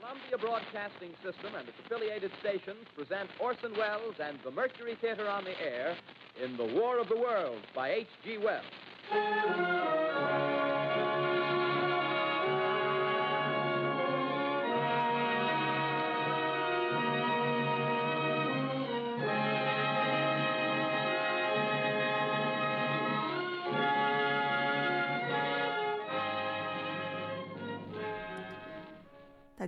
Columbia Broadcasting System and its affiliated stations present Orson Welles and the Mercury Theater on the air in The War of the Worlds by H.G. Wells.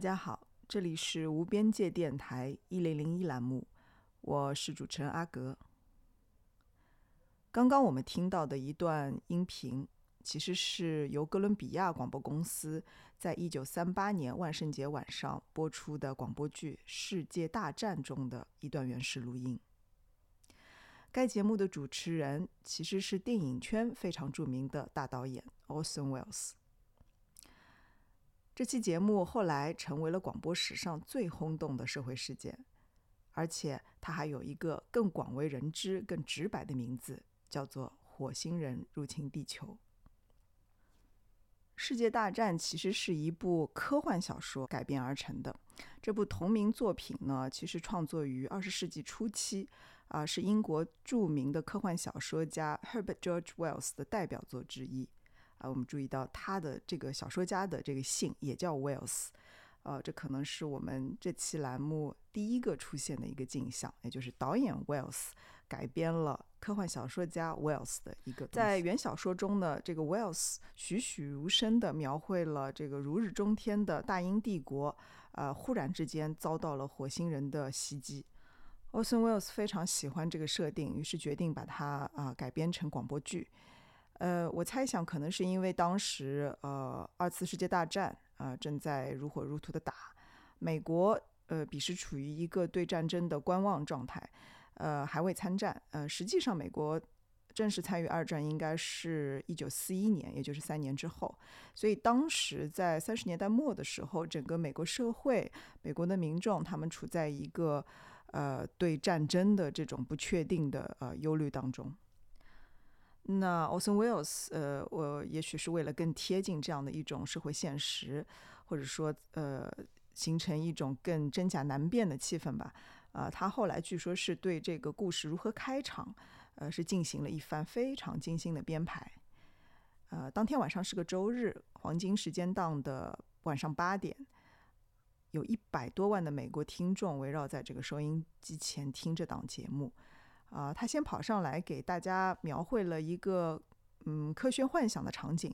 大家好，这里是无边界电台一零零一栏目，我是主持人阿格。刚刚我们听到的一段音频，其实是由哥伦比亚广播公司在一九三八年万圣节晚上播出的广播剧《世界大战》中的一段原始录音。该节目的主持人其实是电影圈非常著名的大导演 Orson Welles。这期节目后来成为了广播史上最轰动的社会事件，而且它还有一个更广为人知、更直白的名字，叫做“火星人入侵地球”。《世界大战》其实是一部科幻小说改编而成的。这部同名作品呢，其实创作于二十世纪初期，啊，是英国著名的科幻小说家 Herbert George Wells 的代表作之一。啊，我们注意到他的这个小说家的这个姓也叫 Wells，呃，这可能是我们这期栏目第一个出现的一个镜像，也就是导演 Wells 改编了科幻小说家 Wells 的一个。在原小说中呢，这个 Wells 栩栩如生地描绘了这个如日中天的大英帝国，呃，忽然之间遭到了火星人的袭击。Orson Welles 非常喜欢这个设定，于是决定把它啊改编成广播剧。呃，我猜想可能是因为当时呃二次世界大战啊正在如火如荼的打，美国呃彼时处于一个对战争的观望状态，呃还未参战。呃，实际上美国正式参与二战应该是一九四一年，也就是三年之后。所以当时在三十年代末的时候，整个美国社会、美国的民众他们处在一个呃对战争的这种不确定的呃忧虑当中。那 Orson Wells，呃，我也许是为了更贴近这样的一种社会现实，或者说，呃，形成一种更真假难辨的气氛吧。啊，他后来据说是对这个故事如何开场，呃，是进行了一番非常精心的编排。呃，当天晚上是个周日，黄金时间档的晚上八点，有一百多万的美国听众围绕在这个收音机前听这档节目。啊，他先跑上来给大家描绘了一个嗯科学幻想的场景，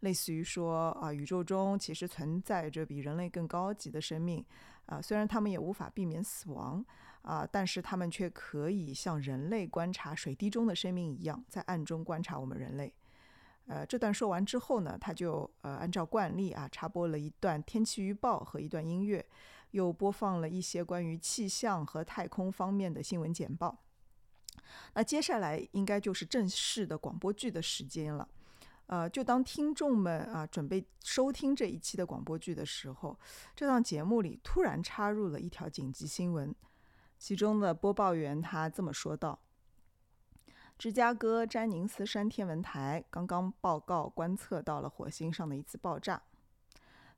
类似于说啊，宇宙中其实存在着比人类更高级的生命啊，虽然他们也无法避免死亡啊，但是他们却可以像人类观察水滴中的生命一样，在暗中观察我们人类。呃，这段说完之后呢，他就呃按照惯例啊插播了一段天气预报和一段音乐，又播放了一些关于气象和太空方面的新闻简报。那接下来应该就是正式的广播剧的时间了，呃，就当听众们啊准备收听这一期的广播剧的时候，这档节目里突然插入了一条紧急新闻，其中的播报员他这么说道：“芝加哥詹宁斯山天文台刚刚报告观测到了火星上的一次爆炸。”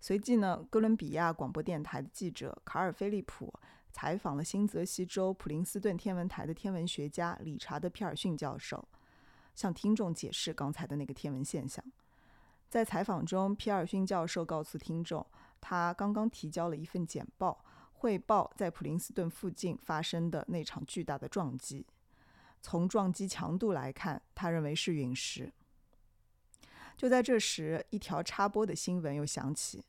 随即呢，哥伦比亚广播电台的记者卡尔·菲利普采访了新泽西州普林斯顿天文台的天文学家理查德·皮尔逊教授，向听众解释刚才的那个天文现象。在采访中，皮尔逊教授告诉听众，他刚刚提交了一份简报，汇报在普林斯顿附近发生的那场巨大的撞击。从撞击强度来看，他认为是陨石。就在这时，一条插播的新闻又响起：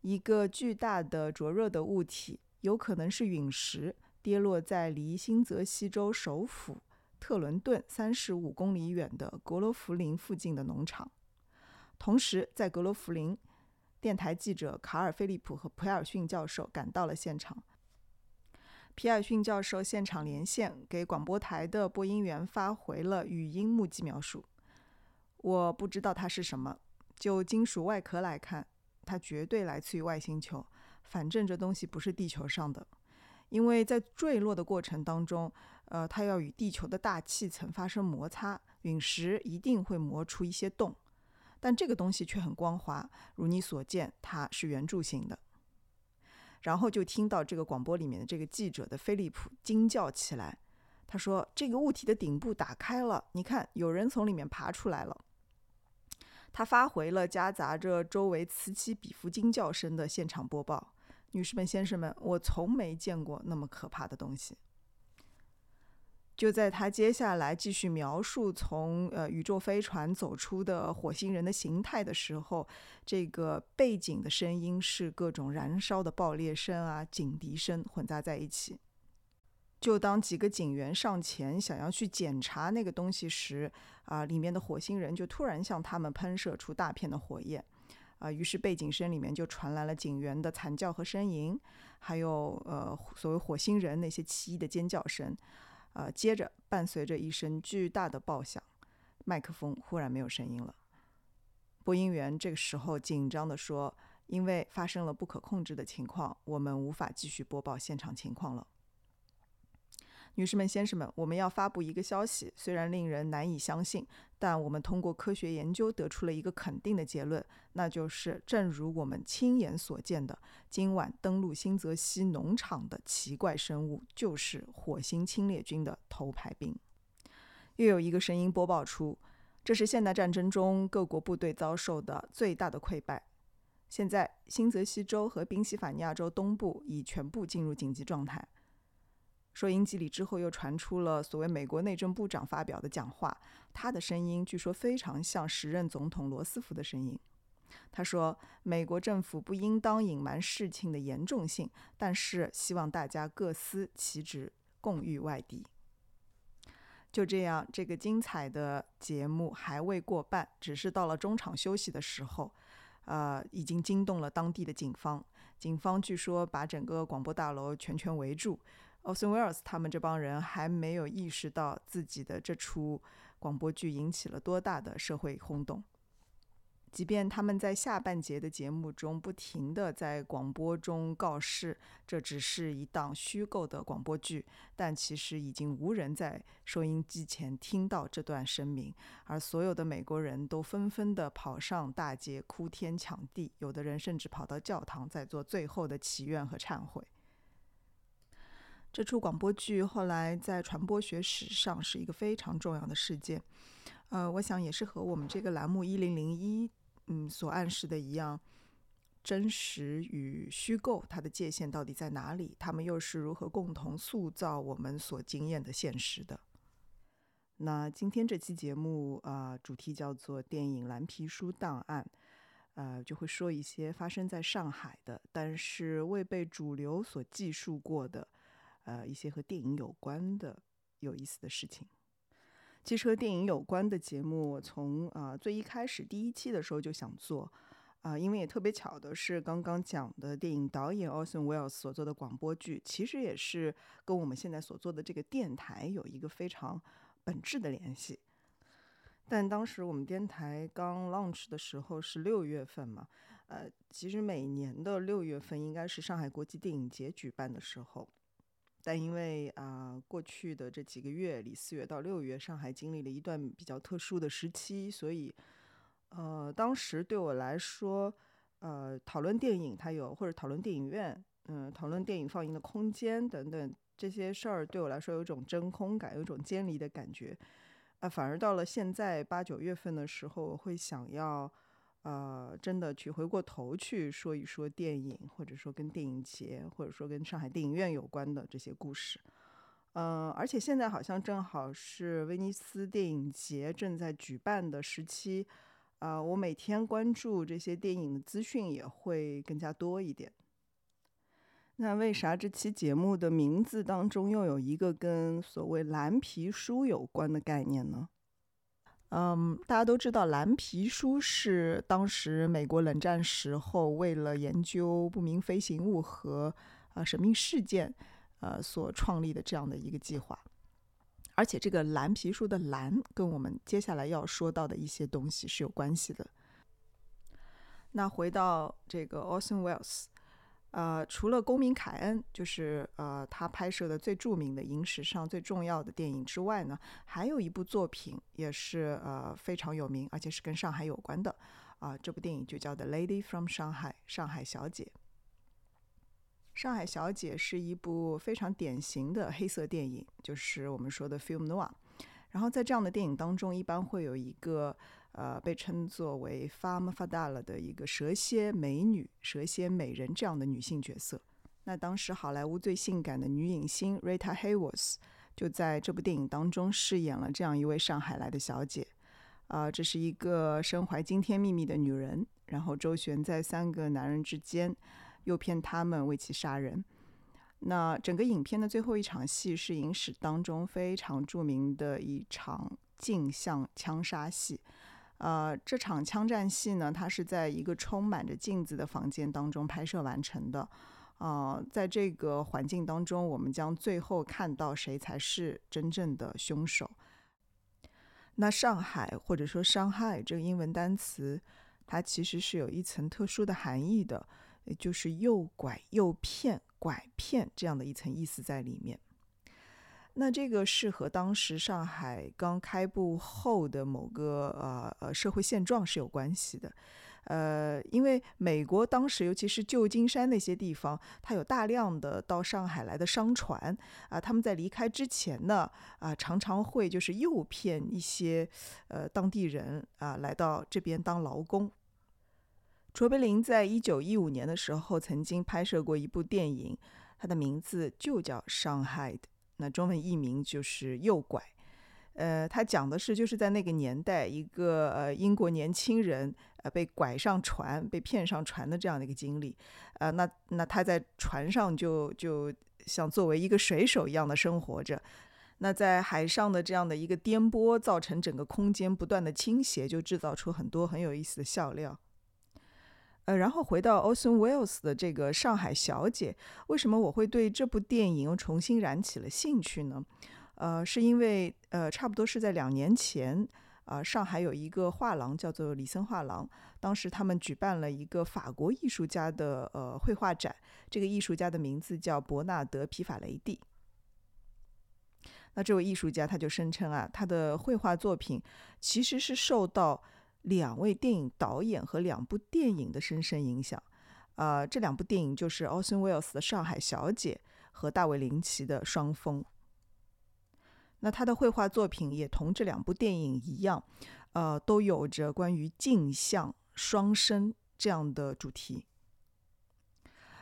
一个巨大的灼热的物体，有可能是陨石，跌落在离新泽西州首府特伦顿三十五公里远的格罗弗林附近的农场。同时，在格罗弗林，电台记者卡尔·菲利普和皮尔逊教授赶到了现场。皮尔逊教授现场连线，给广播台的播音员发回了语音目击描述。我不知道它是什么。就金属外壳来看，它绝对来自于外星球。反正这东西不是地球上的，因为在坠落的过程当中，呃，它要与地球的大气层发生摩擦，陨石一定会磨出一些洞。但这个东西却很光滑，如你所见，它是圆柱形的。然后就听到这个广播里面的这个记者的菲利普惊叫起来，他说：“这个物体的顶部打开了，你看，有人从里面爬出来了。”他发回了夹杂着周围此起彼伏惊叫声的现场播报。女士们、先生们，我从没见过那么可怕的东西。就在他接下来继续描述从呃宇宙飞船走出的火星人的形态的时候，这个背景的声音是各种燃烧的爆裂声啊、警笛声混杂在一起。就当几个警员上前想要去检查那个东西时，啊，里面的火星人就突然向他们喷射出大片的火焰，啊，于是背景声里面就传来了警员的惨叫和呻吟，还有呃所谓火星人那些奇异的尖叫声。呃，接着伴随着一声巨大的爆响，麦克风忽然没有声音了。播音员这个时候紧张地说：“因为发生了不可控制的情况，我们无法继续播报现场情况了。”女士们、先生们，我们要发布一个消息，虽然令人难以相信，但我们通过科学研究得出了一个肯定的结论，那就是，正如我们亲眼所见的，今晚登陆新泽西农场的奇怪生物就是火星侵略军的头牌兵。又有一个声音播报出，这是现代战争中各国部队遭受的最大的溃败。现在，新泽西州和宾夕法尼亚州东部已全部进入紧急状态。收音机里之后又传出了所谓美国内政部长发表的讲话，他的声音据说非常像时任总统罗斯福的声音。他说：“美国政府不应当隐瞒事情的严重性，但是希望大家各司其职，共御外敌。”就这样，这个精彩的节目还未过半，只是到了中场休息的时候，呃，已经惊动了当地的警方。警方据说把整个广播大楼全权围住。Orson Welles 他们这帮人还没有意识到自己的这出广播剧引起了多大的社会轰动。即便他们在下半节的节目中不停地在广播中告示这只是一档虚构的广播剧，但其实已经无人在收音机前听到这段声明，而所有的美国人都纷纷地跑上大街哭天抢地，有的人甚至跑到教堂在做最后的祈愿和忏悔。这出广播剧后来在传播学史上是一个非常重要的事件，呃，我想也是和我们这个栏目一零零一嗯所暗示的一样，真实与虚构它的界限到底在哪里？他们又是如何共同塑造我们所经验的现实的？那今天这期节目啊，主题叫做电影《蓝皮书档案》，呃，就会说一些发生在上海的，但是未被主流所记述过的。呃，一些和电影有关的有意思的事情。其实和电影有关的节目，我从啊最一开始第一期的时候就想做啊，因为也特别巧的是，刚刚讲的电影导演 Orson Wells 所做的广播剧，其实也是跟我们现在所做的这个电台有一个非常本质的联系。但当时我们电台刚 launch 的时候是六月份嘛，呃，其实每年的六月份应该是上海国际电影节举办的时候。但因为啊，过去的这几个月里，四月到六月，上海经历了一段比较特殊的时期，所以，呃，当时对我来说，呃，讨论电影，它有或者讨论电影院，嗯，讨论电影放映的空间等等这些事儿，对我来说有一种真空感，有一种监离的感觉，啊，反而到了现在八九月份的时候，我会想要。呃，真的去回过头去说一说电影，或者说跟电影节，或者说跟上海电影院有关的这些故事。嗯，而且现在好像正好是威尼斯电影节正在举办的时期，啊，我每天关注这些电影的资讯也会更加多一点。那为啥这期节目的名字当中又有一个跟所谓蓝皮书有关的概念呢？嗯，大家都知道蓝皮书是当时美国冷战时候为了研究不明飞行物和呃神秘事件，呃所创立的这样的一个计划。而且这个蓝皮书的蓝跟我们接下来要说到的一些东西是有关系的。那回到这个 Orson Wells。呃，除了《公民凯恩》，就是呃他拍摄的最著名的影史上最重要的电影之外呢，还有一部作品也是呃非常有名，而且是跟上海有关的啊。这部电影就叫《The Lady from Shanghai》，上海小姐。上海小姐》是一部非常典型的黑色电影，就是我们说的 film noir。然后在这样的电影当中，一般会有一个呃被称作为 “farm f a d a l 的一个蛇蝎美女、蛇蝎美人这样的女性角色。那当时好莱坞最性感的女影星 Rita Hayworth 就在这部电影当中饰演了这样一位上海来的小姐。啊，这是一个身怀惊天秘密的女人，然后周旋在三个男人之间。诱骗他们为其杀人。那整个影片的最后一场戏是影史当中非常著名的一场镜像枪杀戏。呃，这场枪战戏呢，它是在一个充满着镜子的房间当中拍摄完成的。啊，在这个环境当中，我们将最后看到谁才是真正的凶手。那上海或者说伤害这个英文单词，它其实是有一层特殊的含义的。就是诱拐、诱骗、拐骗这样的一层意思在里面。那这个是和当时上海刚开埠后的某个呃呃社会现状是有关系的。呃，因为美国当时尤其是旧金山那些地方，它有大量的到上海来的商船啊，他们在离开之前呢啊，常常会就是诱骗一些呃当地人啊来到这边当劳工。卓别林在一九一五年的时候曾经拍摄过一部电影，它的名字就叫《伤害的》，那中文译名就是《诱拐》。呃，他讲的是就是在那个年代，一个呃英国年轻人呃被拐上船、被骗上船的这样的一个经历。呃，那那他在船上就就像作为一个水手一样的生活着。那在海上的这样的一个颠簸，造成整个空间不断的倾斜，就制造出很多很有意思的笑料。呃，然后回到 Orson Welles 的这个《上海小姐》，为什么我会对这部电影又重新燃起了兴趣呢？呃，是因为呃，差不多是在两年前，啊，上海有一个画廊叫做李森画廊，当时他们举办了一个法国艺术家的呃绘画展，这个艺术家的名字叫伯纳德·皮法雷蒂。那这位艺术家他就声称啊，他的绘画作品其实是受到。两位电影导演和两部电影的深深影响，啊，这两部电影就是奥森·威尔斯的《上海小姐》和大卫·林奇的《双峰》。那他的绘画作品也同这两部电影一样，呃，都有着关于镜像、双生这样的主题。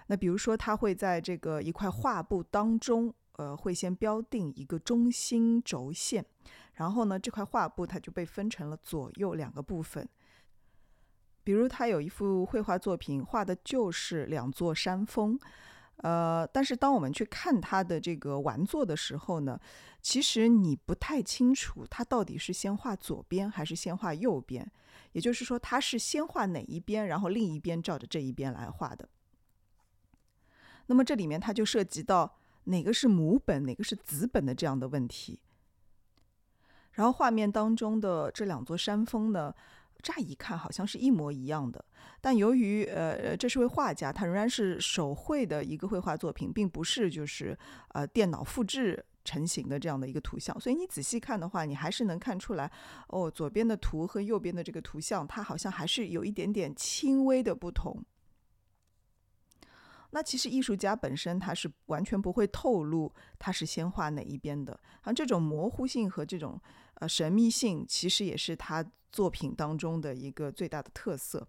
那比如说，他会在这个一块画布当中，呃，会先标定一个中心轴线。然后呢，这块画布它就被分成了左右两个部分。比如，他有一幅绘画作品，画的就是两座山峰。呃，但是当我们去看他的这个完作的时候呢，其实你不太清楚他到底是先画左边还是先画右边。也就是说，他是先画哪一边，然后另一边照着这一边来画的。那么这里面它就涉及到哪个是母本，哪个是子本的这样的问题。然后画面当中的这两座山峰呢，乍一看好像是一模一样的，但由于呃这是位画家，他仍然是手绘的一个绘画作品，并不是就是呃电脑复制成型的这样的一个图像，所以你仔细看的话，你还是能看出来，哦，左边的图和右边的这个图像，它好像还是有一点点轻微的不同。那其实艺术家本身他是完全不会透露他是先画哪一边的，像这种模糊性和这种。呃，神秘性其实也是他作品当中的一个最大的特色。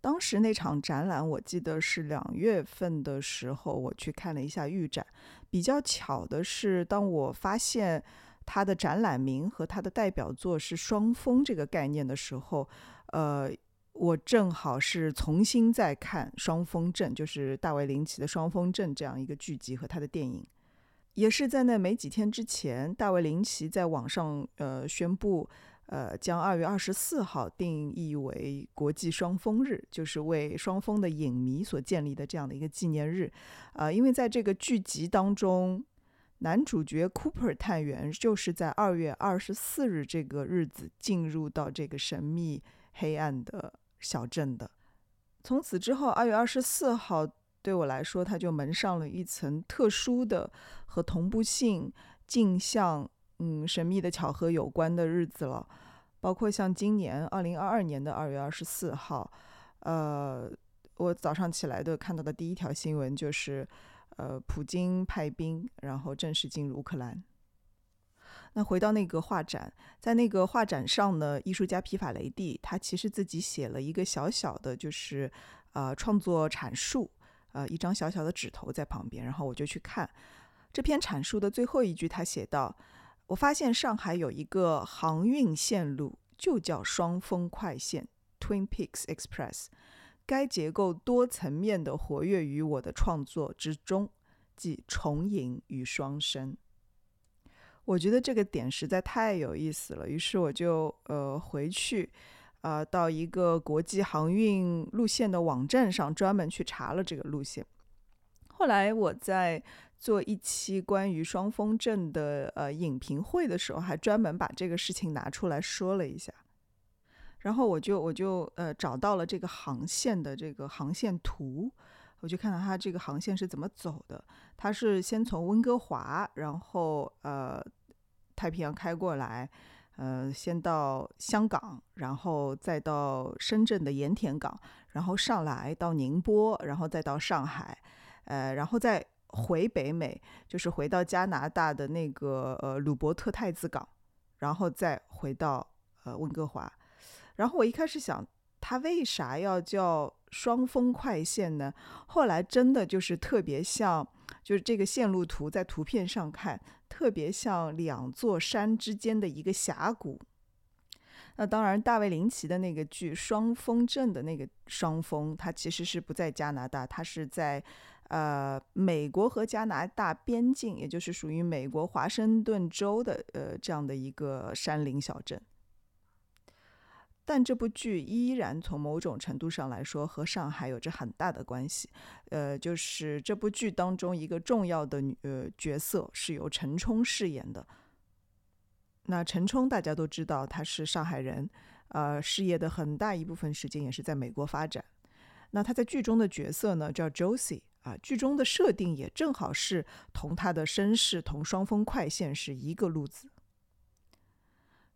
当时那场展览，我记得是两月份的时候，我去看了一下预展。比较巧的是，当我发现他的展览名和他的代表作是“双峰”这个概念的时候，呃，我正好是重新在看《双峰镇》，就是大卫林奇的《双峰镇》这样一个剧集和他的电影。也是在那没几天之前，大卫林奇在网上呃宣布，呃将二月二十四号定义为国际双峰日，就是为双峰的影迷所建立的这样的一个纪念日。呃，因为在这个剧集当中，男主角 Cooper 探员就是在二月二十四日这个日子进入到这个神秘黑暗的小镇的。从此之后，二月二十四号。对我来说，它就蒙上了一层特殊的和同步性、镜像、嗯神秘的巧合有关的日子了。包括像今年二零二二年的二月二十四号，呃，我早上起来的看到的第一条新闻就是，呃，普京派兵，然后正式进入乌克兰。那回到那个画展，在那个画展上呢，艺术家皮法雷蒂他其实自己写了一个小小的，就是呃创作阐述，呃一张小小的纸头在旁边，然后我就去看这篇阐述的最后一句，他写道：“我发现上海有一个航运线路，就叫双峰快线 （Twin Peaks Express），该结构多层面的活跃于我的创作之中，即重影与双生。”我觉得这个点实在太有意思了，于是我就呃回去，呃到一个国际航运路线的网站上专门去查了这个路线。后来我在做一期关于双峰镇的呃影评会的时候，还专门把这个事情拿出来说了一下。然后我就我就呃找到了这个航线的这个航线图，我就看到它这个航线是怎么走的。它是先从温哥华，然后呃。太平洋开过来，呃，先到香港，然后再到深圳的盐田港，然后上来到宁波，然后再到上海，呃，然后再回北美，就是回到加拿大的那个呃鲁伯特太子港，然后再回到呃温哥华。然后我一开始想，它为啥要叫双峰快线呢？后来真的就是特别像，就是这个线路图在图片上看。特别像两座山之间的一个峡谷。那当然，大卫林奇的那个剧《双峰镇》的那个双峰，它其实是不在加拿大，它是在呃美国和加拿大边境，也就是属于美国华盛顿州的呃这样的一个山林小镇。但这部剧依然从某种程度上来说和上海有着很大的关系，呃，就是这部剧当中一个重要的女呃角色是由陈冲饰演的。那陈冲大家都知道他是上海人，呃，事业的很大一部分时间也是在美国发展。那他在剧中的角色呢叫 Josie 啊，剧中的设定也正好是同他的身世同双峰快线是一个路子。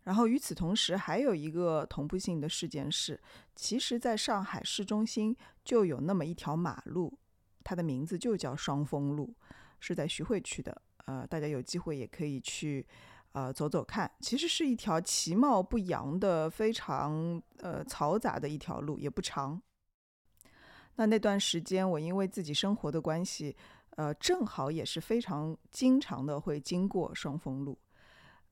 然后与此同时，还有一个同步性的事件是，其实在上海市中心就有那么一条马路，它的名字就叫双峰路，是在徐汇区的。呃，大家有机会也可以去，呃，走走看。其实是一条其貌不扬的、非常呃嘈杂的一条路，也不长。那那段时间，我因为自己生活的关系，呃，正好也是非常经常的会经过双峰路。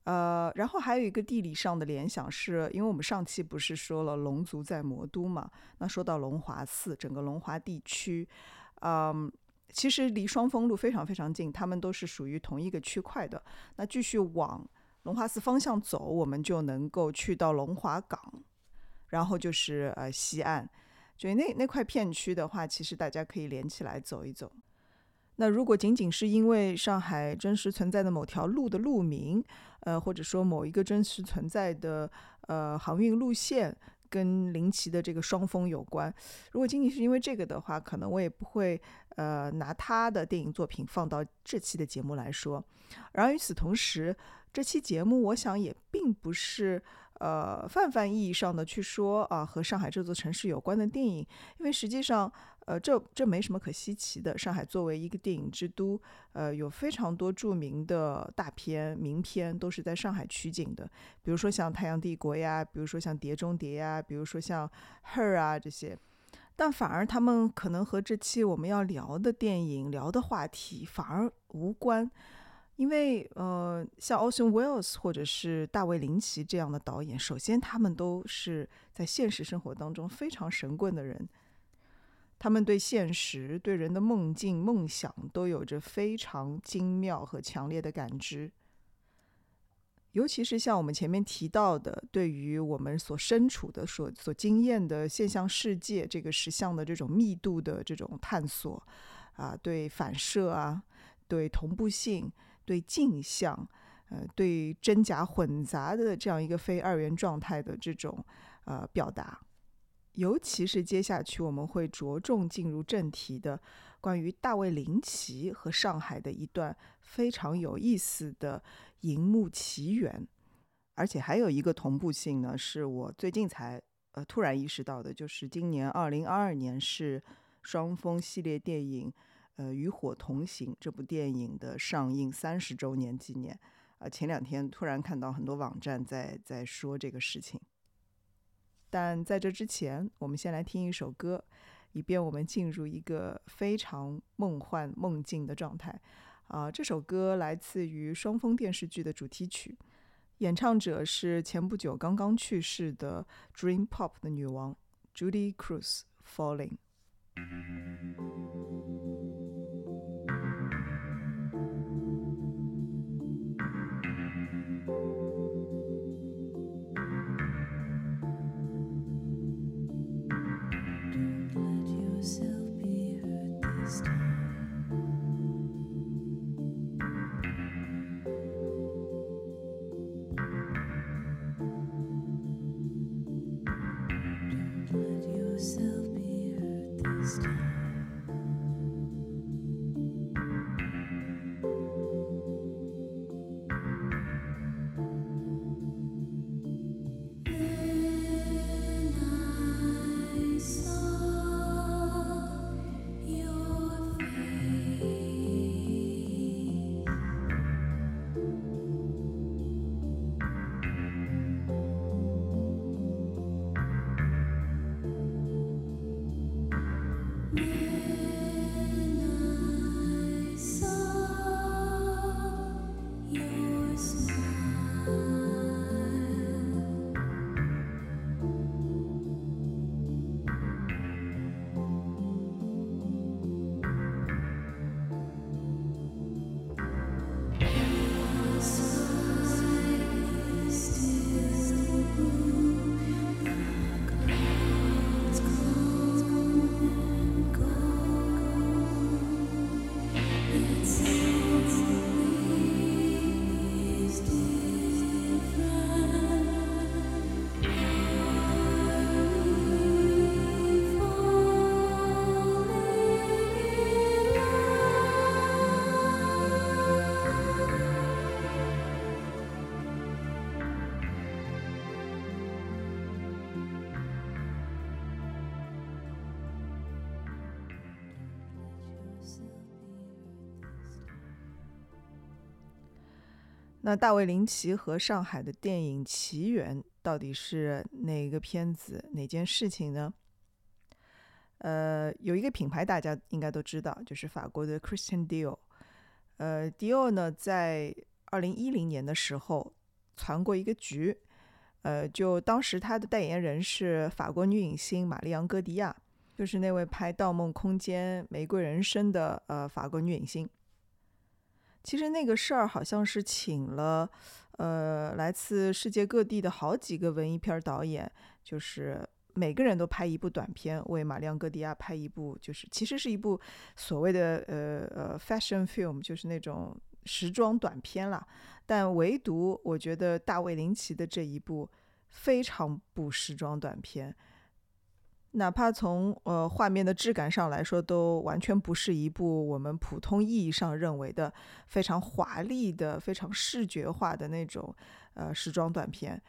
呃，然后还有一个地理上的联想，是因为我们上期不是说了龙族在魔都嘛？那说到龙华寺，整个龙华地区，嗯，其实离双峰路非常非常近，他们都是属于同一个区块的。那继续往龙华寺方向走，我们就能够去到龙华港，然后就是呃西岸，所以那那块片区的话，其实大家可以连起来走一走。那如果仅仅是因为上海真实存在的某条路的路名，呃，或者说某一个真实存在的呃航运路线跟林奇的这个双峰有关，如果仅仅是因为这个的话，可能我也不会呃拿他的电影作品放到这期的节目来说。然而与此同时，这期节目我想也并不是呃泛泛意义上的去说啊和上海这座城市有关的电影，因为实际上。呃，这这没什么可稀奇的。上海作为一个电影之都，呃，有非常多著名的大片、名片都是在上海取景的。比如说像《太阳帝国》呀，比如说像《碟中谍》呀，比如说像《Her》啊这些。但反而他们可能和这期我们要聊的电影、聊的话题反而无关，因为呃，像 Orson Wells 或者是大卫林奇这样的导演，首先他们都是在现实生活当中非常神棍的人。他们对现实、对人的梦境、梦想都有着非常精妙和强烈的感知，尤其是像我们前面提到的，对于我们所身处的、所所经验的现象世界这个实像的这种密度的这种探索，啊，对反射啊，对同步性、对镜像，呃，对真假混杂的这样一个非二元状态的这种呃表达。尤其是接下去我们会着重进入正题的，关于大卫林奇和上海的一段非常有意思的荧幕奇缘，而且还有一个同步性呢，是我最近才呃突然意识到的，就是今年二零二二年是双峰系列电影，呃，《与火同行》这部电影的上映三十周年纪念。啊，前两天突然看到很多网站在在说这个事情。但在这之前，我们先来听一首歌，以便我们进入一个非常梦幻梦境的状态。啊，这首歌来自于双峰电视剧的主题曲，演唱者是前不久刚刚去世的 Dream Pop 的女王 Judy Cruz Falling。那大卫林奇和上海的电影奇缘到底是哪个片子、哪件事情呢？呃，有一个品牌大家应该都知道，就是法国的 Christian Dior。呃，Dior 呢，在二零一零年的时候传过一个局，呃，就当时他的代言人是法国女影星玛丽昂戈迪亚，就是那位拍《盗梦空间》《玫瑰人生》的呃法国女影星。其实那个事儿好像是请了，呃，来自世界各地的好几个文艺片导演，就是每个人都拍一部短片，为玛丽昂·戈迪亚拍一部，就是其实是一部所谓的呃呃 fashion film，就是那种时装短片啦。但唯独我觉得大卫林奇的这一部非常不时装短片。哪怕从呃画面的质感上来说，都完全不是一部我们普通意义上认为的非常华丽的、非常视觉化的那种呃时装短片。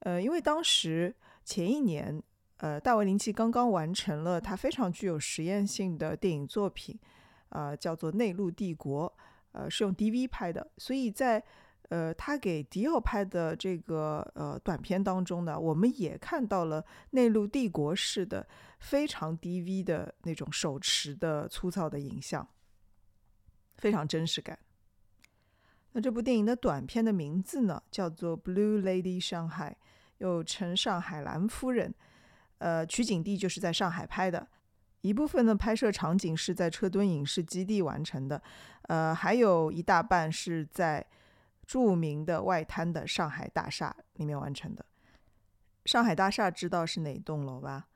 呃，因为当时前一年，呃，大卫林奇刚刚完成了他非常具有实验性的电影作品，呃，叫做《内陆帝国》，呃，是用 DV 拍的，所以在。呃，他给迪奥拍的这个呃短片当中呢，我们也看到了内陆帝国式的非常 DV 的那种手持的粗糙的影像，非常真实感。那这部电影的短片的名字呢，叫做《Blue Lady 上海》，又称《上海蓝夫人》。呃，取景地就是在上海拍的，一部分的拍摄场景是在车墩影视基地完成的，呃，还有一大半是在。著名的外滩的上海大厦里面完成的。上海大厦知道是哪栋楼吧？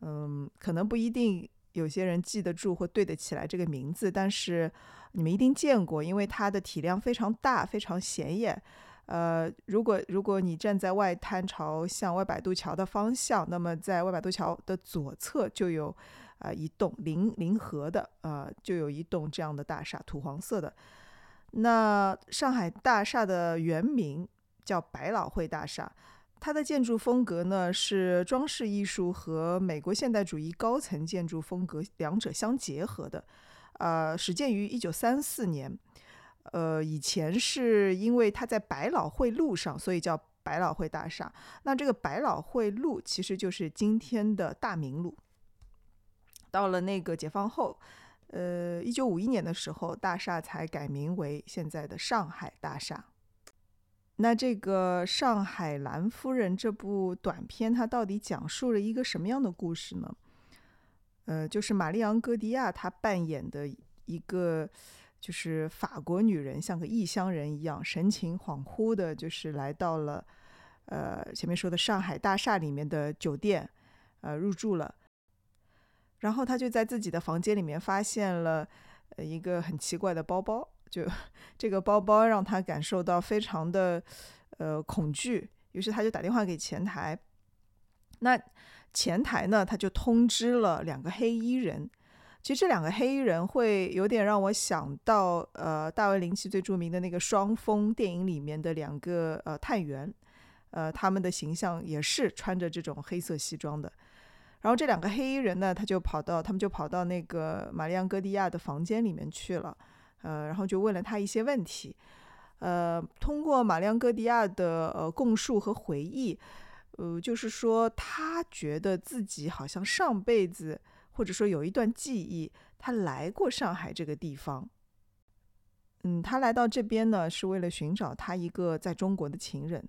嗯，可能不一定有些人记得住或对得起来这个名字，但是你们一定见过，因为它的体量非常大，非常显眼。呃，如果如果你站在外滩朝向外百渡桥的方向，那么在外百渡桥的左侧就有啊一栋临临河的啊，就有一栋这样的大厦，土黄色的。那上海大厦的原名叫百老汇大厦，它的建筑风格呢是装饰艺术和美国现代主义高层建筑风格两者相结合的。呃，始建于一九三四年。呃，以前是因为它在百老汇路上，所以叫百老汇大厦。那这个百老汇路其实就是今天的大明路。到了那个解放后，呃，一九五一年的时候，大厦才改名为现在的上海大厦。那这个《上海兰夫人》这部短片，它到底讲述了一个什么样的故事呢？呃，就是玛丽昂·戈迪亚她扮演的一个，就是法国女人，像个异乡人一样，神情恍惚的，就是来到了呃前面说的上海大厦里面的酒店，呃入住了。然后她就在自己的房间里面发现了一个很奇怪的包包。就这个包包让他感受到非常的呃恐惧，于是他就打电话给前台。那前台呢，他就通知了两个黑衣人。其实这两个黑衣人会有点让我想到呃大卫林奇最著名的那个双峰电影里面的两个呃探员，呃他们的形象也是穿着这种黑色西装的。然后这两个黑衣人呢，他就跑到他们就跑到那个玛丽昂戈迪亚的房间里面去了。呃，然后就问了他一些问题，呃，通过马良戈迪亚的呃供述和回忆，呃，就是说他觉得自己好像上辈子或者说有一段记忆，他来过上海这个地方。嗯，他来到这边呢，是为了寻找他一个在中国的情人，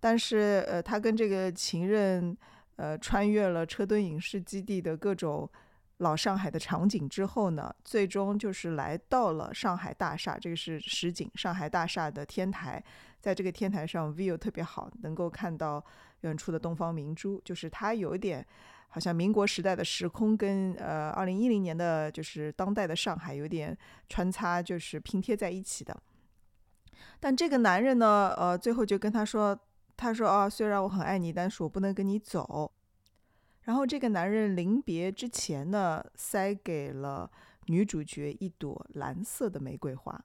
但是呃，他跟这个情人呃穿越了车墩影视基地的各种。老上海的场景之后呢，最终就是来到了上海大厦，这个是实景上海大厦的天台，在这个天台上 view 特别好，能够看到远处的东方明珠，就是它有一点好像民国时代的时空跟呃二零一零年的就是当代的上海有点穿插，就是拼贴在一起的。但这个男人呢，呃，最后就跟他说，他说啊，虽然我很爱你，但是我不能跟你走。然后这个男人临别之前呢，塞给了女主角一朵蓝色的玫瑰花。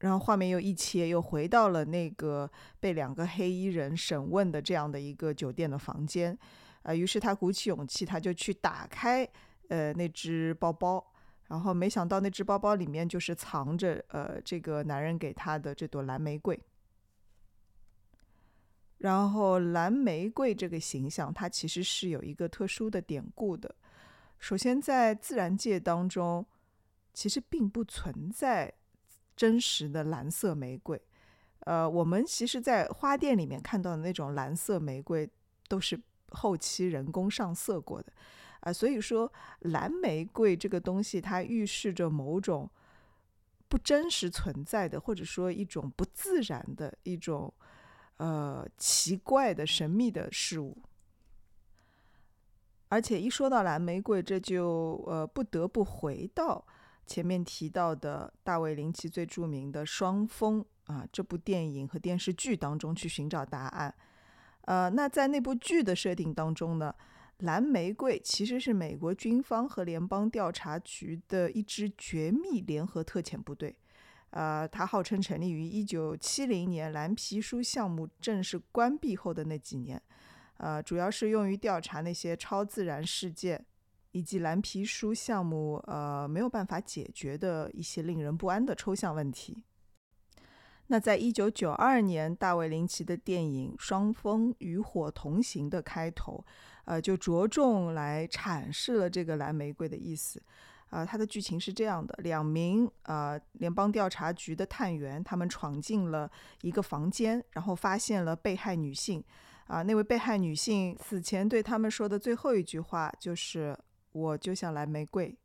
然后画面又一切，又回到了那个被两个黑衣人审问的这样的一个酒店的房间。呃，于是他鼓起勇气，他就去打开呃那只包包，然后没想到那只包包里面就是藏着呃这个男人给他的这朵蓝玫瑰。然后蓝玫瑰这个形象，它其实是有一个特殊的典故的。首先，在自然界当中，其实并不存在真实的蓝色玫瑰。呃，我们其实，在花店里面看到的那种蓝色玫瑰，都是后期人工上色过的。啊，所以说蓝玫瑰这个东西，它预示着某种不真实存在的，或者说一种不自然的一种。呃，奇怪的、神秘的事物，而且一说到蓝玫瑰，这就呃不得不回到前面提到的大卫林奇最著名的《双峰》啊这部电影和电视剧当中去寻找答案。呃，那在那部剧的设定当中呢，蓝玫瑰其实是美国军方和联邦调查局的一支绝密联合特遣部队。呃，它号称成立于一九七零年，蓝皮书项目正式关闭后的那几年，呃，主要是用于调查那些超自然事件，以及蓝皮书项目呃没有办法解决的一些令人不安的抽象问题。那在一九九二年，大卫林奇的电影《双峰与火同行》的开头，呃，就着重来阐释了这个蓝玫瑰的意思。啊，它的剧情是这样的：两名呃联邦调查局的探员，他们闯进了一个房间，然后发现了被害女性。啊，那位被害女性死前对他们说的最后一句话就是“我就像蓝玫瑰”。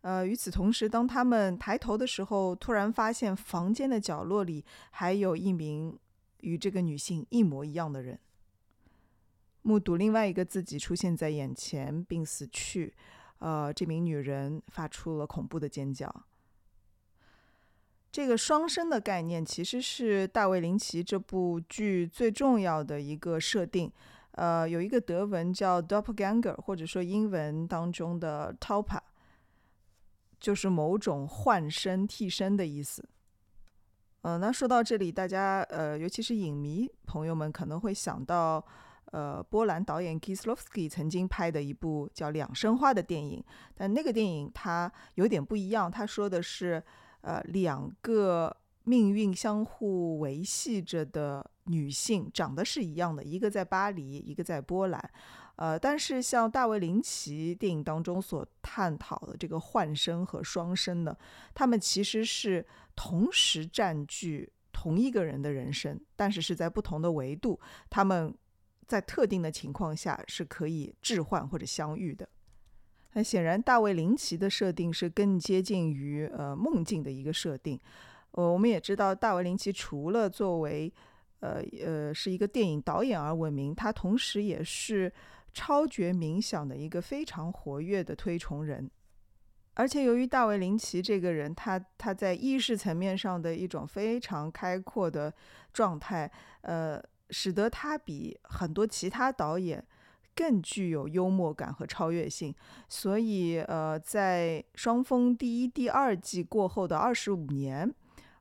呃，与此同时，当他们抬头的时候，突然发现房间的角落里还有一名与这个女性一模一样的人，目睹另外一个自己出现在眼前并死去。呃，这名女人发出了恐怖的尖叫。这个双生的概念其实是大卫林奇这部剧最重要的一个设定。呃，有一个德文叫 doppelganger，或者说英文当中的 t o p a 就是某种换身、替身的意思。呃，那说到这里，大家呃，尤其是影迷朋友们可能会想到，呃，波兰导演 Kieslowski 曾经拍的一部叫《两生花》的电影，但那个电影它有点不一样，他说的是，呃，两个命运相互维系着的女性，长得是一样的，一个在巴黎，一个在波兰。呃，但是像大卫林奇电影当中所探讨的这个换生和双生呢，他们其实是同时占据同一个人的人生，但是是在不同的维度，他们在特定的情况下是可以置换或者相遇的。那显然，大卫林奇的设定是更接近于呃梦境的一个设定。呃，我们也知道，大卫林奇除了作为呃呃是一个电影导演而闻名，他同时也是。超绝冥想的一个非常活跃的推崇人，而且由于大卫林奇这个人，他他在意识层面上的一种非常开阔的状态，呃，使得他比很多其他导演更具有幽默感和超越性。所以，呃，在《双峰》第一、第二季过后的二十五年，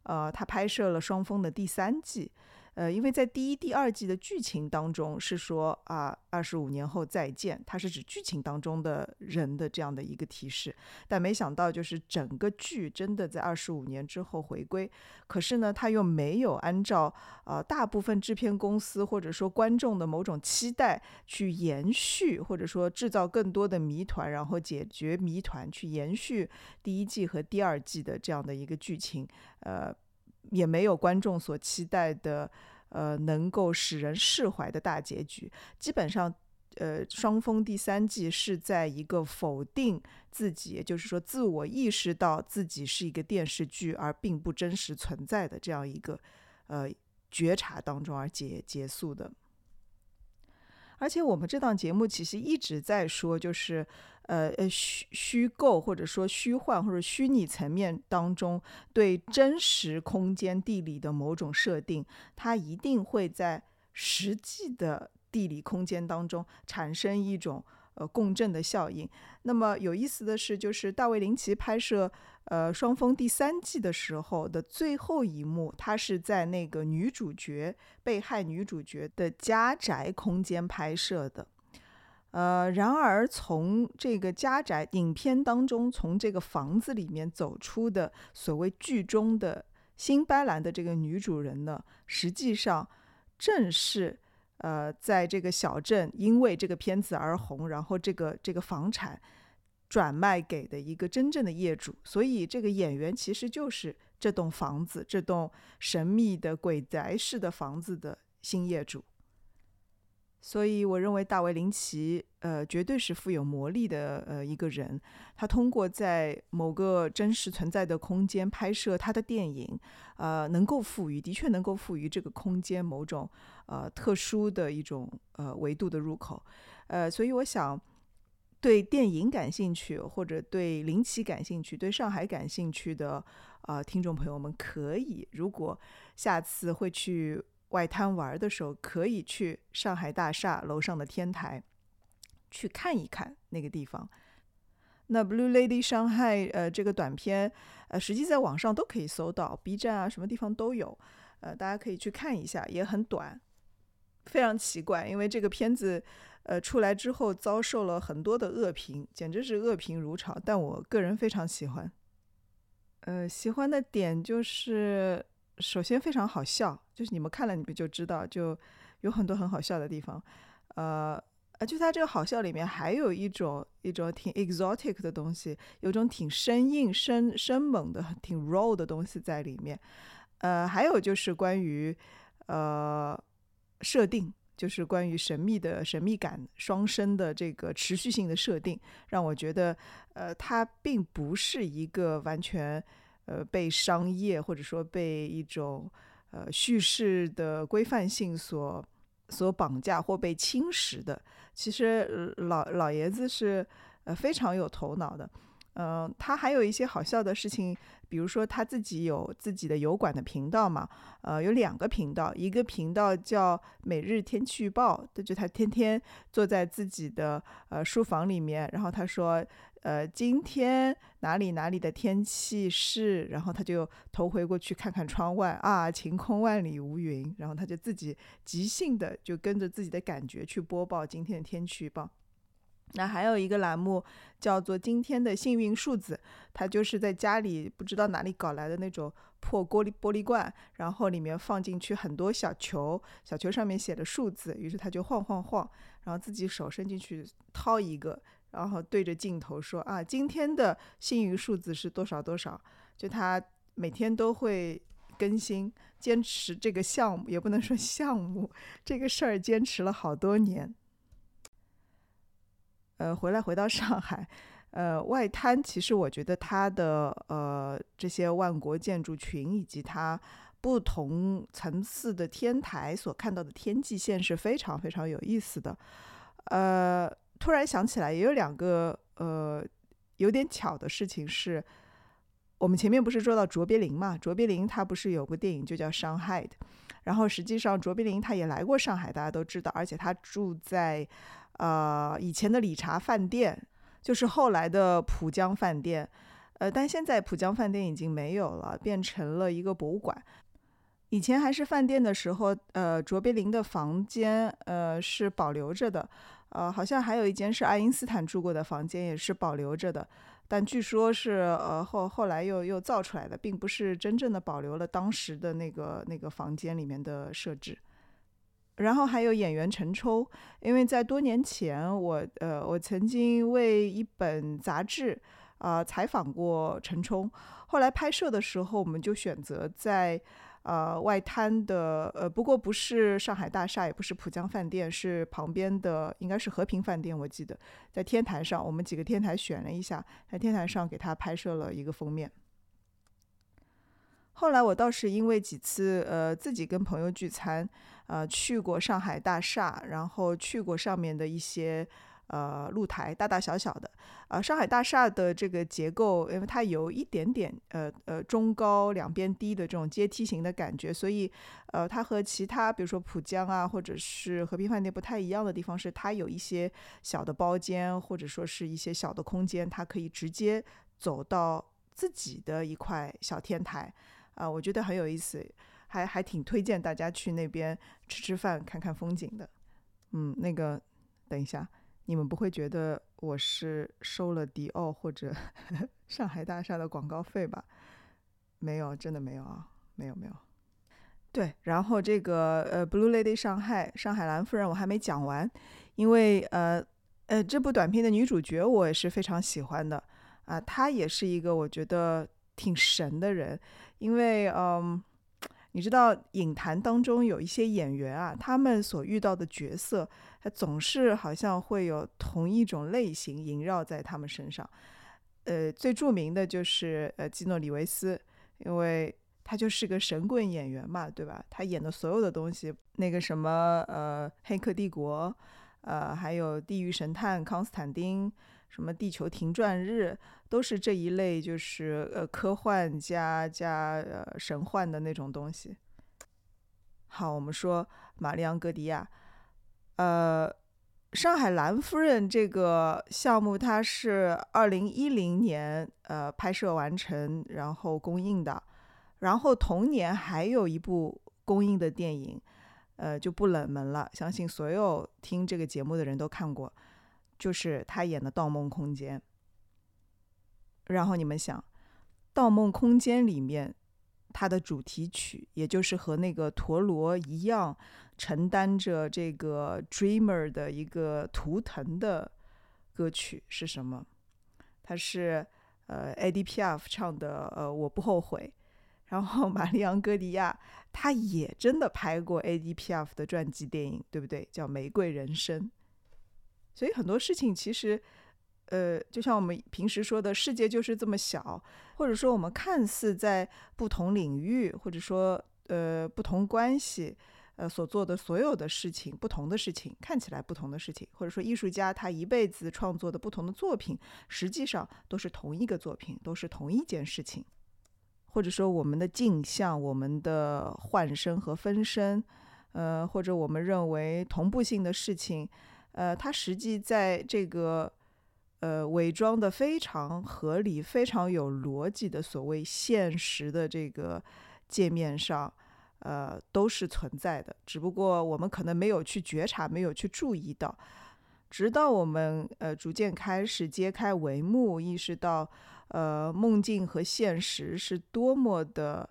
呃，他拍摄了《双峰》的第三季。呃，因为在第一、第二季的剧情当中是说啊，二十五年后再见，它是指剧情当中的人的这样的一个提示，但没想到就是整个剧真的在二十五年之后回归，可是呢，他又没有按照呃大部分制片公司或者说观众的某种期待去延续，或者说制造更多的谜团，然后解决谜团，去延续第一季和第二季的这样的一个剧情，呃。也没有观众所期待的，呃，能够使人释怀的大结局。基本上，呃，双峰第三季是在一个否定自己，也就是说，自我意识到自己是一个电视剧而并不真实存在的这样一个，呃，觉察当中而结结束的。而且我们这档节目其实一直在说，就是，呃呃虚虚构或者说虚幻或者虚拟层面当中对真实空间地理的某种设定，它一定会在实际的地理空间当中产生一种。呃，共振的效应。那么有意思的是，就是大卫林奇拍摄呃《双峰》第三季的时候的最后一幕，他是在那个女主角被害女主角的家宅空间拍摄的。呃，然而从这个家宅影片当中，从这个房子里面走出的所谓剧中的新斑斓的这个女主人呢，实际上正是。呃，在这个小镇，因为这个片子而红，然后这个这个房产转卖给的一个真正的业主，所以这个演员其实就是这栋房子、这栋神秘的鬼宅式的房子的新业主。所以，我认为大卫林奇，呃，绝对是富有魔力的呃一个人。他通过在某个真实存在的空间拍摄他的电影，呃，能够赋予，的确能够赋予这个空间某种呃特殊的一种呃维度的入口。呃，所以我想，对电影感兴趣，或者对林奇感兴趣，对上海感兴趣的啊听众朋友们，可以如果下次会去。外滩玩的时候，可以去上海大厦楼上的天台去看一看那个地方。那《Blue Lady 伤害》呃，这个短片呃，实际在网上都可以搜到，B 站啊，什么地方都有。呃，大家可以去看一下，也很短。非常奇怪，因为这个片子呃出来之后遭受了很多的恶评，简直是恶评如潮。但我个人非常喜欢。呃，喜欢的点就是。首先非常好笑，就是你们看了你们就知道，就有很多很好笑的地方。呃呃，就它这个好笑里面还有一种一种挺 exotic 的东西，有种挺生硬、生生猛的、挺 raw 的东西在里面。呃，还有就是关于呃设定，就是关于神秘的神秘感、双生的这个持续性的设定，让我觉得呃它并不是一个完全。呃，被商业或者说被一种呃叙事的规范性所所绑架或被侵蚀的，其实老老爷子是呃非常有头脑的。嗯，他还有一些好笑的事情，比如说他自己有自己的油管的频道嘛，呃，有两个频道，一个频道叫每日天气预报，就他天天坐在自己的呃书房里面，然后他说，呃，今天哪里哪里的天气是，然后他就头回过去看看窗外啊，晴空万里无云，然后他就自己即兴的就跟着自己的感觉去播报今天的天气预报。那还有一个栏目叫做“今天的幸运数字”，他就是在家里不知道哪里搞来的那种破玻璃玻璃罐，然后里面放进去很多小球，小球上面写的数字，于是他就晃晃晃，然后自己手伸进去掏一个，然后对着镜头说：“啊，今天的幸运数字是多少多少。”就他每天都会更新，坚持这个项目也不能说项目，这个事儿坚持了好多年。呃，回来回到上海，呃，外滩其实我觉得它的呃这些万国建筑群以及它不同层次的天台所看到的天际线是非常非常有意思的。呃，突然想起来也有两个呃有点巧的事情是，我们前面不是说到卓别林嘛？卓别林他不是有个电影就叫《伤害》的，然后实际上卓别林他也来过上海，大家都知道，而且他住在。呃，以前的理查饭店就是后来的浦江饭店，呃，但现在浦江饭店已经没有了，变成了一个博物馆。以前还是饭店的时候，呃，卓别林的房间，呃，是保留着的，呃，好像还有一间是爱因斯坦住过的房间，也是保留着的。但据说是，呃，后后来又又造出来的，并不是真正的保留了当时的那个那个房间里面的设置。然后还有演员陈抽，因为在多年前，我呃，我曾经为一本杂志啊采访过陈冲。后来拍摄的时候，我们就选择在呃外滩的呃，不过不是上海大厦，也不是浦江饭店，是旁边的应该是和平饭店。我记得在天台上，我们几个天台选了一下，在天台上给他拍摄了一个封面。后来我倒是因为几次呃自己跟朋友聚餐。呃，去过上海大厦，然后去过上面的一些呃露台，大大小小的。呃，上海大厦的这个结构，因为它有一点点呃呃中高两边低的这种阶梯型的感觉，所以呃它和其他比如说浦江啊或者是和平饭店不太一样的地方是，它有一些小的包间或者说是一些小的空间，它可以直接走到自己的一块小天台。啊，我觉得很有意思。还还挺推荐大家去那边吃吃饭、看看风景的。嗯，那个，等一下，你们不会觉得我是收了迪奥或者 上海大厦的广告费吧？没有，真的没有啊，没有没有。对，然后这个呃，Blue Lady 上海上海蓝夫人我还没讲完，因为呃呃这部短片的女主角我也是非常喜欢的啊，她也是一个我觉得挺神的人，因为嗯。你知道影坛当中有一些演员啊，他们所遇到的角色，他总是好像会有同一种类型萦绕在他们身上。呃，最著名的就是呃基诺里维斯，因为他就是个神棍演员嘛，对吧？他演的所有的东西，那个什么呃黑客帝国，呃还有地狱神探康斯坦丁，什么地球停转日。都是这一类，就是呃科幻加加呃神幻的那种东西。好，我们说玛丽昂戈迪亚，呃，上海蓝夫人这个项目，它是二零一零年呃拍摄完成，然后公映的。然后同年还有一部公映的电影，呃就不冷门了，相信所有听这个节目的人都看过，就是他演的《盗梦空间》。然后你们想，《盗梦空间》里面，它的主题曲，也就是和那个陀螺一样，承担着这个 Dreamer 的一个图腾的歌曲是什么？它是呃 ADPF 唱的呃我不后悔。然后 玛丽昂戈迪亚他也真的拍过 ADPF 的传记电影，对不对？叫《玫瑰人生》。所以很多事情其实。呃，就像我们平时说的，世界就是这么小，或者说我们看似在不同领域，或者说呃不同关系，呃所做的所有的事情，不同的事情，看起来不同的事情，或者说艺术家他一辈子创作的不同的作品，实际上都是同一个作品，都是同一件事情，或者说我们的镜像，我们的幻身和分身，呃，或者我们认为同步性的事情，呃，它实际在这个。呃，伪装的非常合理、非常有逻辑的所谓现实的这个界面上，呃，都是存在的。只不过我们可能没有去觉察，没有去注意到，直到我们呃逐渐开始揭开帷幕，意识到，呃，梦境和现实是多么的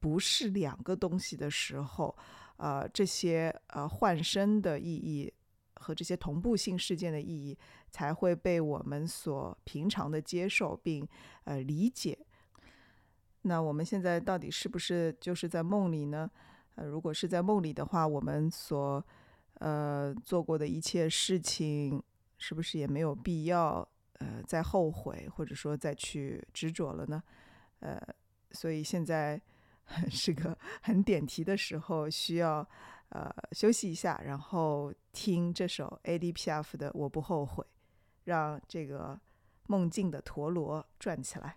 不是两个东西的时候，啊，这些呃换身的意义和这些同步性事件的意义。才会被我们所平常的接受并呃理解。那我们现在到底是不是就是在梦里呢？呃，如果是在梦里的话，我们所呃做过的一切事情，是不是也没有必要呃再后悔，或者说再去执着了呢？呃，所以现在 是个很点题的时候，需要呃休息一下，然后听这首 A.D.P.F 的《我不后悔》。让这个梦境的陀螺转起来。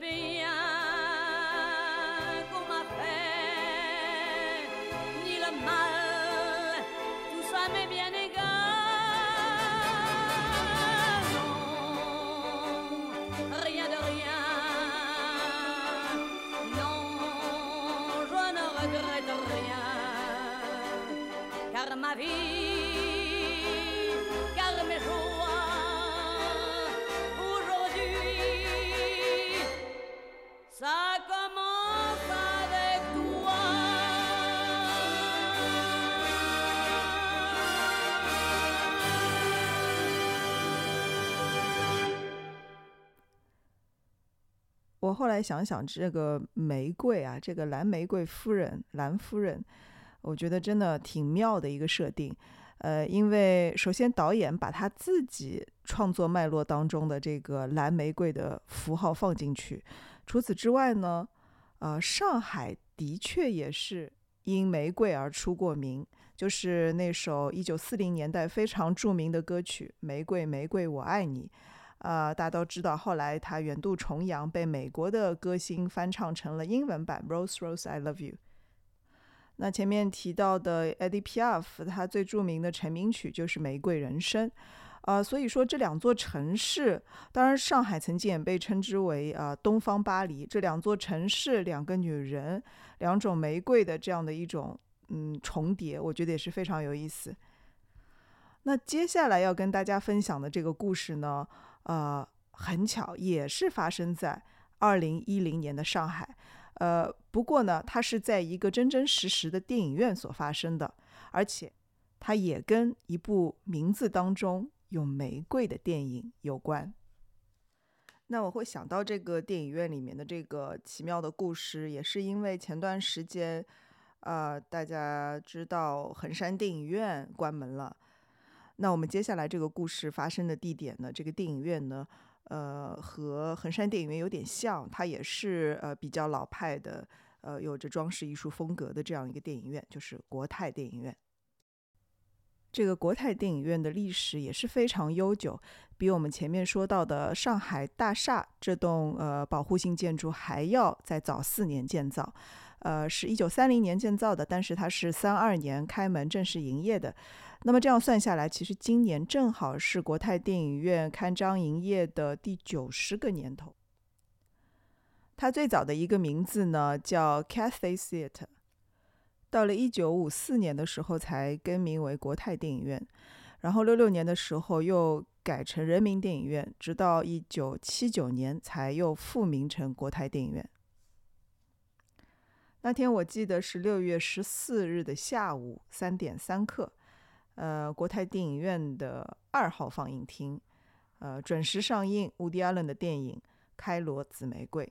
be. 后来想想，这个玫瑰啊，这个蓝玫瑰夫人，蓝夫人，我觉得真的挺妙的一个设定。呃，因为首先导演把他自己创作脉络当中的这个蓝玫瑰的符号放进去。除此之外呢，呃，上海的确也是因玫瑰而出过名，就是那首一九四零年代非常著名的歌曲《玫瑰玫瑰我爱你》。呃，大家都知道，后来他远渡重洋，被美国的歌星翻唱成了英文版《Rose Rose I Love You》。那前面提到的 Eddie Piaf，他最著名的成名曲就是《玫瑰人生》。啊，所以说这两座城市，当然上海曾经也被称之为呃东方巴黎。这两座城市，两个女人，两种玫瑰的这样的一种嗯重叠，我觉得也是非常有意思。那接下来要跟大家分享的这个故事呢？呃，很巧，也是发生在二零一零年的上海。呃，不过呢，它是在一个真真实实的电影院所发生的，而且它也跟一部名字当中有玫瑰的电影有关。那我会想到这个电影院里面的这个奇妙的故事，也是因为前段时间，呃，大家知道衡山电影院关门了。那我们接下来这个故事发生的地点呢？这个电影院呢，呃，和衡山电影院有点像，它也是呃比较老派的呃，有着装饰艺术风格的这样一个电影院，就是国泰电影院。这个国泰电影院的历史也是非常悠久，比我们前面说到的上海大厦这栋呃保护性建筑还要再早四年建造，呃，是一九三零年建造的，但是它是三二年开门正式营业的。那么这样算下来，其实今年正好是国泰电影院开张营业的第九十个年头。它最早的一个名字呢叫 Cathay Theatre。到了一九五四年的时候，才更名为国泰电影院，然后六六年的时候又改成人民电影院，直到一九七九年才又复名成国泰电影院。那天我记得是六月十四日的下午三点三刻，呃，国泰电影院的二号放映厅，呃，准时上映伍迪·艾伦的电影《开罗紫玫瑰》。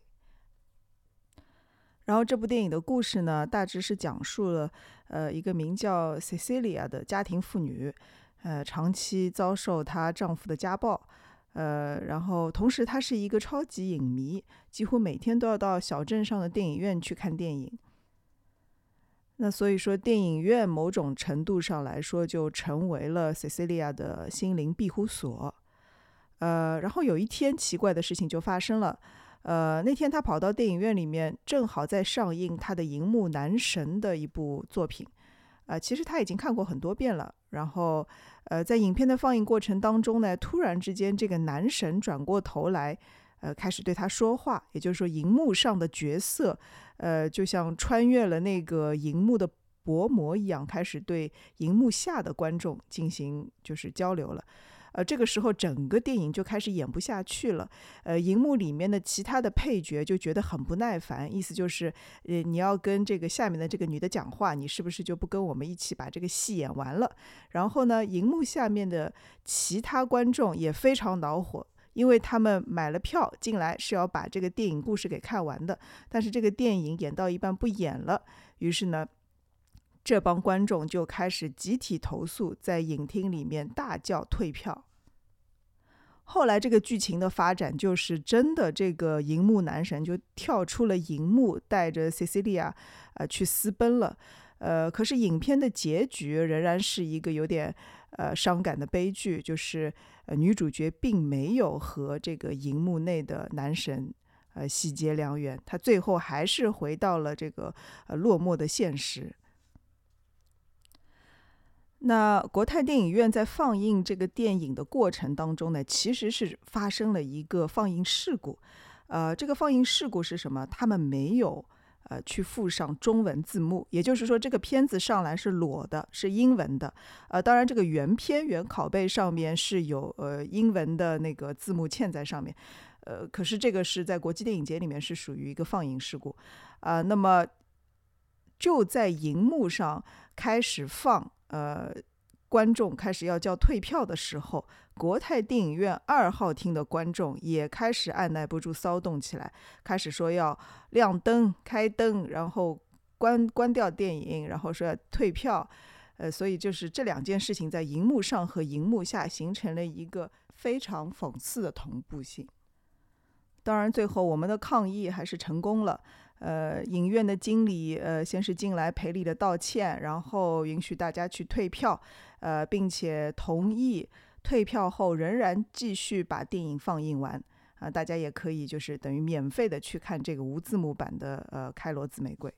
然后这部电影的故事呢，大致是讲述了，呃，一个名叫 Cecilia 的家庭妇女，呃，长期遭受她丈夫的家暴，呃，然后同时她是一个超级影迷，几乎每天都要到小镇上的电影院去看电影。那所以说，电影院某种程度上来说，就成为了 Cecilia 的心灵庇护所。呃，然后有一天，奇怪的事情就发生了。呃，那天他跑到电影院里面，正好在上映他的《荧幕男神》的一部作品。呃，其实他已经看过很多遍了。然后，呃，在影片的放映过程当中呢，突然之间，这个男神转过头来，呃，开始对他说话。也就是说，荧幕上的角色，呃，就像穿越了那个荧幕的薄膜一样，开始对荧幕下的观众进行就是交流了。呃，这个时候整个电影就开始演不下去了。呃，荧幕里面的其他的配角就觉得很不耐烦，意思就是，呃，你要跟这个下面的这个女的讲话，你是不是就不跟我们一起把这个戏演完了？然后呢，荧幕下面的其他观众也非常恼火，因为他们买了票进来是要把这个电影故事给看完的，但是这个电影演到一半不演了，于是呢。这帮观众就开始集体投诉，在影厅里面大叫退票。后来这个剧情的发展就是真的，这个荧幕男神就跳出了荧幕，带着 Cecilia 呃去私奔了。呃，可是影片的结局仍然是一个有点呃伤感的悲剧，就是呃女主角并没有和这个荧幕内的男神呃喜结良缘，她最后还是回到了这个呃落寞的现实。那国泰电影院在放映这个电影的过程当中呢，其实是发生了一个放映事故。呃，这个放映事故是什么？他们没有呃去附上中文字幕，也就是说，这个片子上来是裸的，是英文的。呃，当然这个原片原拷贝上面是有呃英文的那个字幕嵌在上面。呃，可是这个是在国际电影节里面是属于一个放映事故。啊，那么就在荧幕上开始放。呃，观众开始要叫退票的时候，国泰电影院二号厅的观众也开始按耐不住骚动起来，开始说要亮灯、开灯，然后关关掉电影，然后说要退票。呃，所以就是这两件事情在荧幕上和荧幕下形成了一个非常讽刺的同步性。当然，最后我们的抗议还是成功了。呃，影院的经理呃，先是进来赔礼的道歉，然后允许大家去退票，呃，并且同意退票后仍然继续把电影放映完啊，大家也可以就是等于免费的去看这个无字幕版的呃《开罗紫玫瑰》。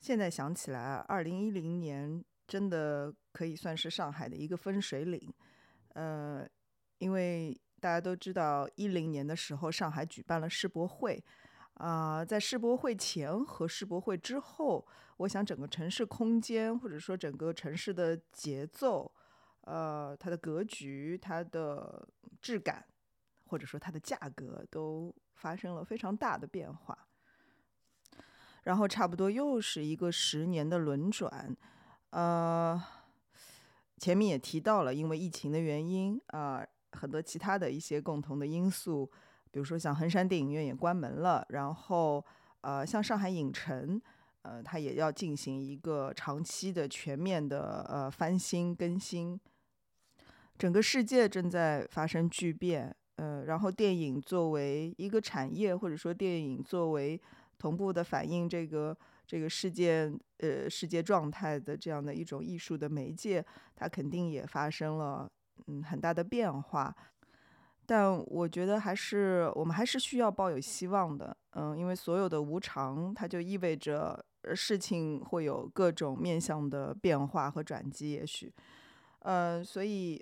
现在想起来啊，二零一零年真的可以算是上海的一个分水岭，呃，因为大家都知道一零年的时候上海举办了世博会。啊，在世博会前和世博会之后，我想整个城市空间或者说整个城市的节奏，呃，它的格局、它的质感，或者说它的价格，都发生了非常大的变化。然后差不多又是一个十年的轮转，呃，前面也提到了，因为疫情的原因啊，很多其他的一些共同的因素。比如说，像衡山电影院也关门了，然后，呃，像上海影城，呃，它也要进行一个长期的、全面的呃翻新更新。整个世界正在发生巨变，呃，然后电影作为一个产业，或者说电影作为同步的反映这个这个世界呃世界状态的这样的一种艺术的媒介，它肯定也发生了嗯很大的变化。但我觉得还是我们还是需要抱有希望的，嗯，因为所有的无常，它就意味着事情会有各种面向的变化和转机，也许，呃，所以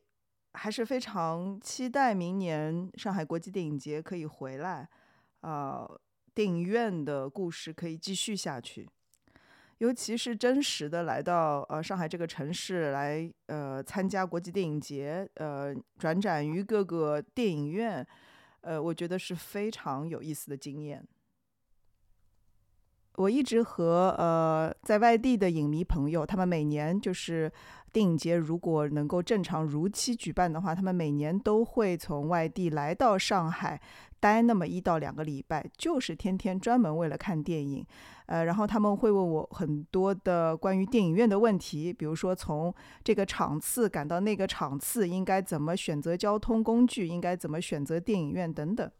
还是非常期待明年上海国际电影节可以回来，啊，电影院的故事可以继续下去。尤其是真实的来到呃上海这个城市来呃参加国际电影节，呃转展于各个电影院，呃我觉得是非常有意思的经验。我一直和呃在外地的影迷朋友，他们每年就是电影节如果能够正常如期举办的话，他们每年都会从外地来到上海待那么一到两个礼拜，就是天天专门为了看电影。呃，然后他们会问我很多的关于电影院的问题，比如说从这个场次赶到那个场次应该怎么选择交通工具，应该怎么选择电影院等等。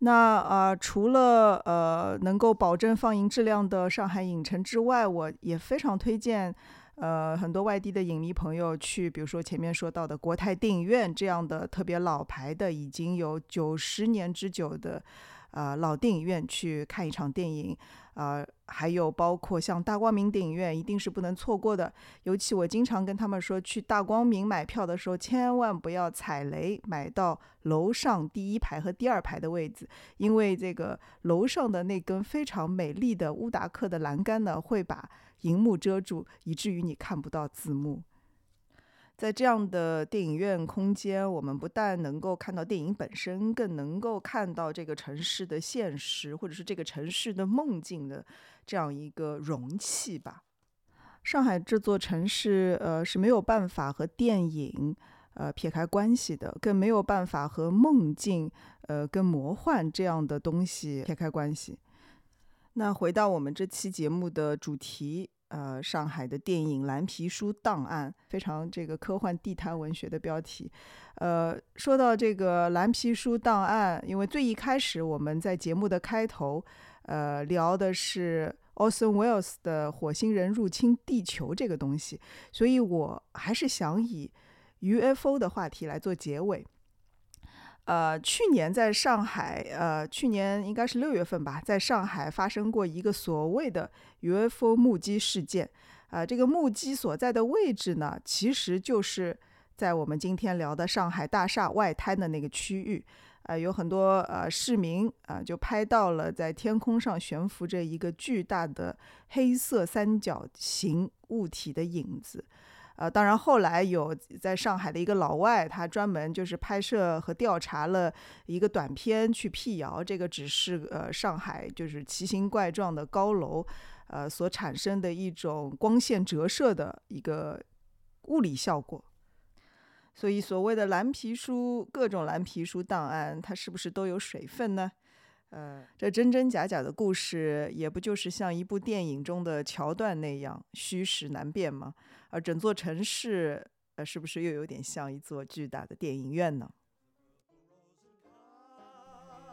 那呃，除了呃能够保证放映质量的上海影城之外，我也非常推荐呃很多外地的影迷朋友去，比如说前面说到的国泰电影院这样的特别老牌的，已经有九十年之久的。啊，老电影院去看一场电影，啊，还有包括像大光明电影院，一定是不能错过的。尤其我经常跟他们说，去大光明买票的时候，千万不要踩雷，买到楼上第一排和第二排的位置，因为这个楼上的那根非常美丽的乌达克的栏杆呢，会把荧幕遮住，以至于你看不到字幕。在这样的电影院空间，我们不但能够看到电影本身，更能够看到这个城市的现实，或者是这个城市的梦境的这样一个容器吧。上海这座城市，呃，是没有办法和电影，呃，撇开关系的，更没有办法和梦境，呃，跟魔幻这样的东西撇开关系。那回到我们这期节目的主题。呃，上海的电影《蓝皮书档案》非常这个科幻地摊文学的标题。呃，说到这个《蓝皮书档案》，因为最一开始我们在节目的开头，呃，聊的是 Orson Welles 的《火星人入侵地球》这个东西，所以我还是想以 UFO 的话题来做结尾。呃，去年在上海，呃，去年应该是六月份吧，在上海发生过一个所谓的 UFO 目击事件。啊，这个目击所在的位置呢，其实就是在我们今天聊的上海大厦外滩的那个区域。啊，有很多呃市民啊，就拍到了在天空上悬浮着一个巨大的黑色三角形物体的影子。呃，当然，后来有在上海的一个老外，他专门就是拍摄和调查了一个短片，去辟谣这个只是呃上海就是奇形怪状的高楼，呃所产生的一种光线折射的一个物理效果。所以，所谓的蓝皮书，各种蓝皮书档案，它是不是都有水分呢？呃，这真真假假的故事，也不就是像一部电影中的桥段那样虚实难辨吗？而整座城市，呃，是不是又有点像一座巨大的电影院呢？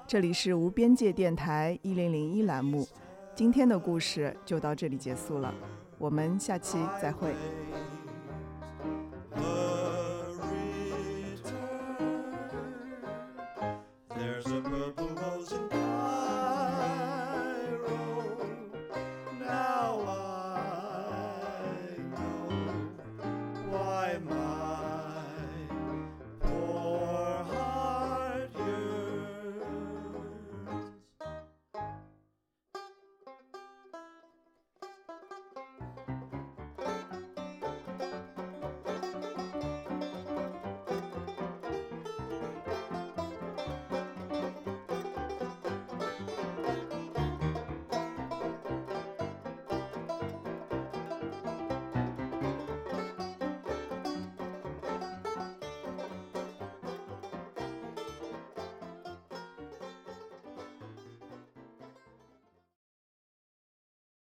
这里是无边界电台一零零一栏目，今天的故事就到这里结束了，我们下期再会。